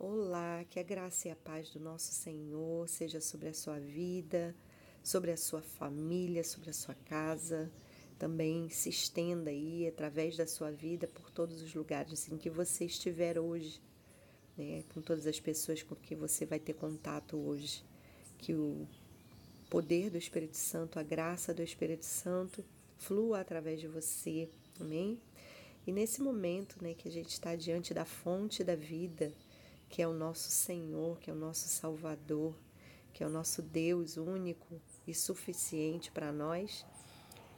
Olá, que a graça e a paz do nosso Senhor seja sobre a sua vida, sobre a sua família, sobre a sua casa, também se estenda aí através da sua vida por todos os lugares em que você estiver hoje, né? com todas as pessoas com que você vai ter contato hoje. Que o poder do Espírito Santo, a graça do Espírito Santo flua através de você, amém? E nesse momento né, que a gente está diante da fonte da vida, que é o nosso Senhor, que é o nosso Salvador, que é o nosso Deus único e suficiente para nós,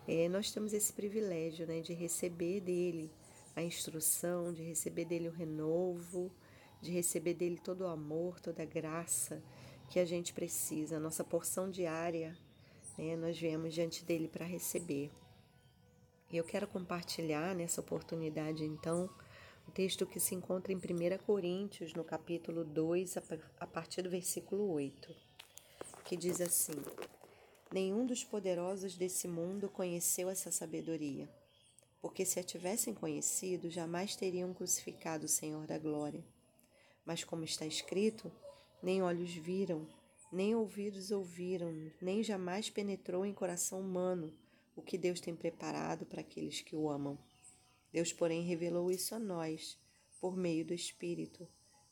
é, nós temos esse privilégio né, de receber dele a instrução, de receber dele o renovo, de receber dele todo o amor, toda a graça que a gente precisa, a nossa porção diária, né, nós viemos diante dele para receber. E eu quero compartilhar nessa oportunidade, então, texto que se encontra em 1 Coríntios, no capítulo 2, a partir do versículo 8, que diz assim: Nenhum dos poderosos desse mundo conheceu essa sabedoria, porque se a tivessem conhecido, jamais teriam crucificado o Senhor da glória. Mas, como está escrito, nem olhos viram, nem ouvidos ouviram, nem jamais penetrou em coração humano o que Deus tem preparado para aqueles que o amam. Deus, porém, revelou isso a nós por meio do Espírito,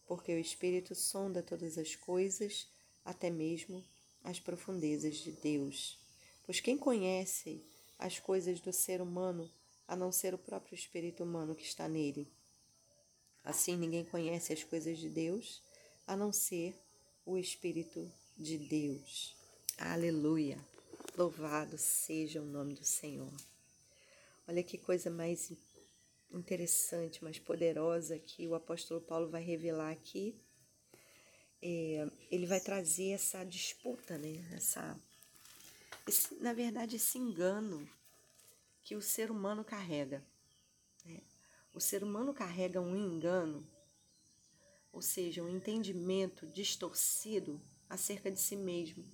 porque o Espírito sonda todas as coisas, até mesmo as profundezas de Deus. Pois quem conhece as coisas do ser humano a não ser o próprio espírito humano que está nele? Assim, ninguém conhece as coisas de Deus a não ser o Espírito de Deus. Aleluia! Louvado seja o nome do Senhor. Olha que coisa mais interessante, mais poderosa que o apóstolo Paulo vai revelar aqui. É, ele vai trazer essa disputa, né? Essa, esse, na verdade, esse engano que o ser humano carrega. Né? O ser humano carrega um engano, ou seja, um entendimento distorcido acerca de si mesmo.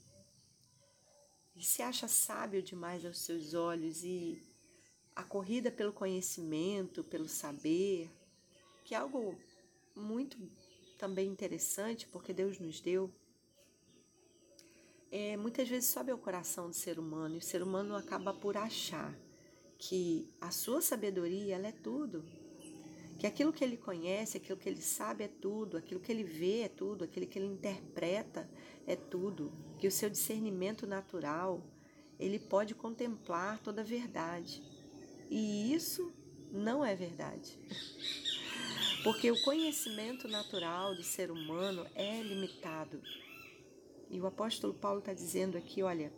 Ele se acha sábio demais aos seus olhos e a corrida pelo conhecimento, pelo saber, que é algo muito também interessante, porque Deus nos deu, é, muitas vezes sobe ao coração do ser humano e o ser humano acaba por achar que a sua sabedoria ela é tudo, que aquilo que ele conhece, aquilo que ele sabe é tudo, aquilo que ele vê é tudo, aquilo que ele interpreta é tudo, que o seu discernimento natural ele pode contemplar toda a verdade. E isso não é verdade. Porque o conhecimento natural do ser humano é limitado. E o apóstolo Paulo está dizendo aqui: olha,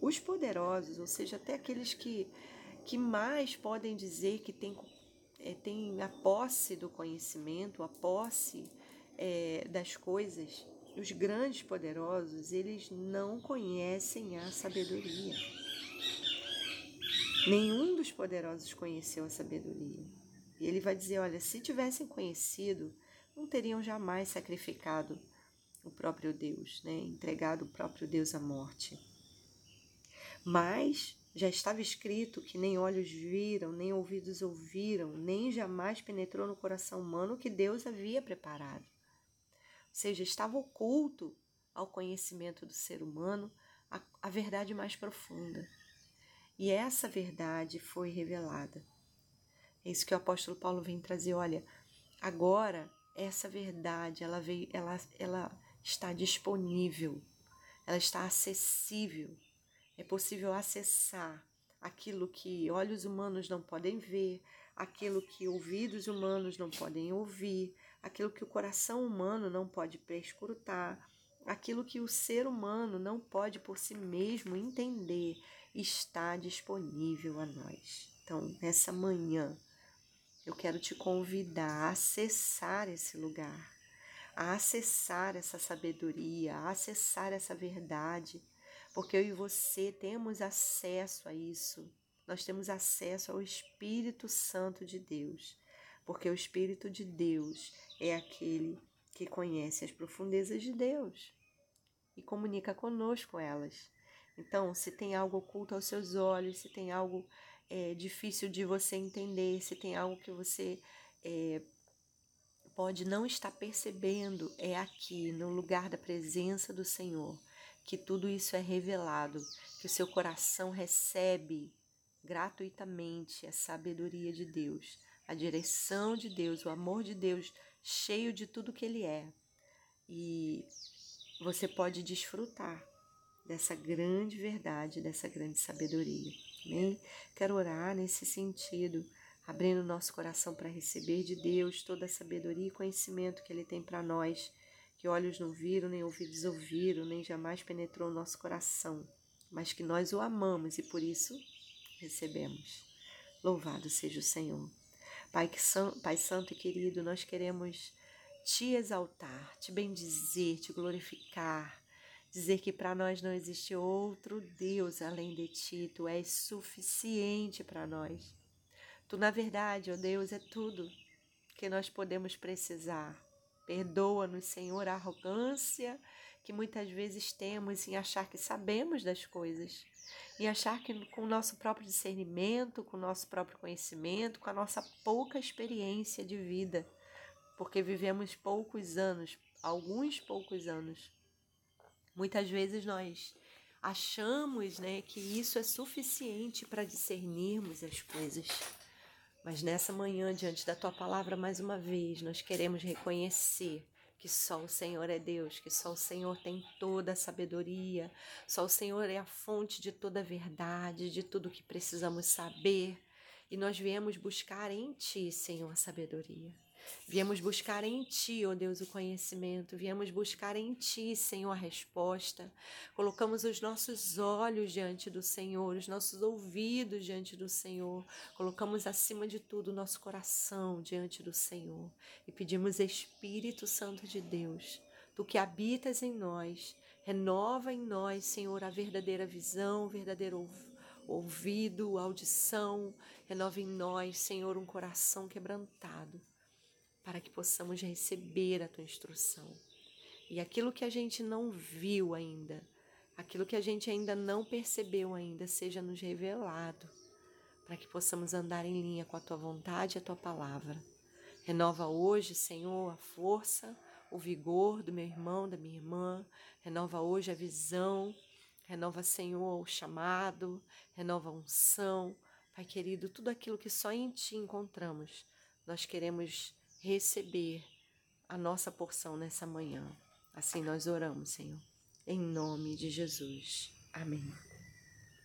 os poderosos, ou seja, até aqueles que, que mais podem dizer que têm é, tem a posse do conhecimento, a posse é, das coisas, os grandes poderosos, eles não conhecem a sabedoria. Nenhum dos poderosos conheceu a sabedoria. E ele vai dizer: olha, se tivessem conhecido, não teriam jamais sacrificado o próprio Deus, né? entregado o próprio Deus à morte. Mas já estava escrito que nem olhos viram, nem ouvidos ouviram, nem jamais penetrou no coração humano o que Deus havia preparado. Ou seja, estava oculto ao conhecimento do ser humano a, a verdade mais profunda. E essa verdade foi revelada. É isso que o apóstolo Paulo vem trazer. Olha, agora essa verdade ela veio, ela, ela está disponível, ela está acessível. É possível acessar aquilo que olhos humanos não podem ver, aquilo que ouvidos humanos não podem ouvir, aquilo que o coração humano não pode prescrutar, aquilo que o ser humano não pode por si mesmo entender está disponível a nós. Então, nessa manhã, eu quero te convidar a acessar esse lugar, a acessar essa sabedoria, a acessar essa verdade, porque eu e você temos acesso a isso. Nós temos acesso ao Espírito Santo de Deus, porque o Espírito de Deus é aquele que conhece as profundezas de Deus e comunica conosco elas. Então, se tem algo oculto aos seus olhos, se tem algo é, difícil de você entender, se tem algo que você é, pode não estar percebendo é aqui, no lugar da presença do Senhor, que tudo isso é revelado, que o seu coração recebe gratuitamente a sabedoria de Deus, a direção de Deus, o amor de Deus, cheio de tudo que Ele é. E você pode desfrutar dessa grande verdade, dessa grande sabedoria. Amém? Quero orar nesse sentido, abrindo nosso coração para receber de Deus toda a sabedoria e conhecimento que Ele tem para nós, que olhos não viram, nem ouvidos ouviram, nem jamais penetrou o nosso coração, mas que nós o amamos e por isso recebemos. Louvado seja o Senhor. Pai, que, Pai Santo e querido, nós queremos te exaltar, te bendizer, te glorificar, dizer que para nós não existe outro Deus além de ti, tu és suficiente para nós. Tu, na verdade, ó oh Deus, é tudo que nós podemos precisar. Perdoa-nos, Senhor, a arrogância que muitas vezes temos em achar que sabemos das coisas, em achar que com o nosso próprio discernimento, com o nosso próprio conhecimento, com a nossa pouca experiência de vida, porque vivemos poucos anos, alguns poucos anos. Muitas vezes nós achamos né, que isso é suficiente para discernirmos as coisas. Mas nessa manhã, diante da tua palavra, mais uma vez, nós queremos reconhecer que só o Senhor é Deus, que só o Senhor tem toda a sabedoria, só o Senhor é a fonte de toda a verdade, de tudo que precisamos saber. E nós viemos buscar em Ti, Senhor, a sabedoria. Viemos buscar em Ti, ó oh Deus, o conhecimento, viemos buscar em Ti, Senhor, a resposta. Colocamos os nossos olhos diante do Senhor, os nossos ouvidos diante do Senhor, colocamos acima de tudo o nosso coração diante do Senhor. E pedimos, Espírito Santo de Deus, Tu que habitas em nós, renova em nós, Senhor, a verdadeira visão, o verdadeiro ouvido, audição, renova em nós, Senhor, um coração quebrantado para que possamos receber a tua instrução. E aquilo que a gente não viu ainda, aquilo que a gente ainda não percebeu ainda, seja nos revelado, para que possamos andar em linha com a tua vontade e a tua palavra. Renova hoje, Senhor, a força, o vigor do meu irmão, da minha irmã. Renova hoje a visão. Renova, Senhor, o chamado. Renova a unção. Pai querido, tudo aquilo que só em Ti encontramos, nós queremos receber a nossa porção nessa manhã. Assim nós oramos, Senhor. Em nome de Jesus. Amém.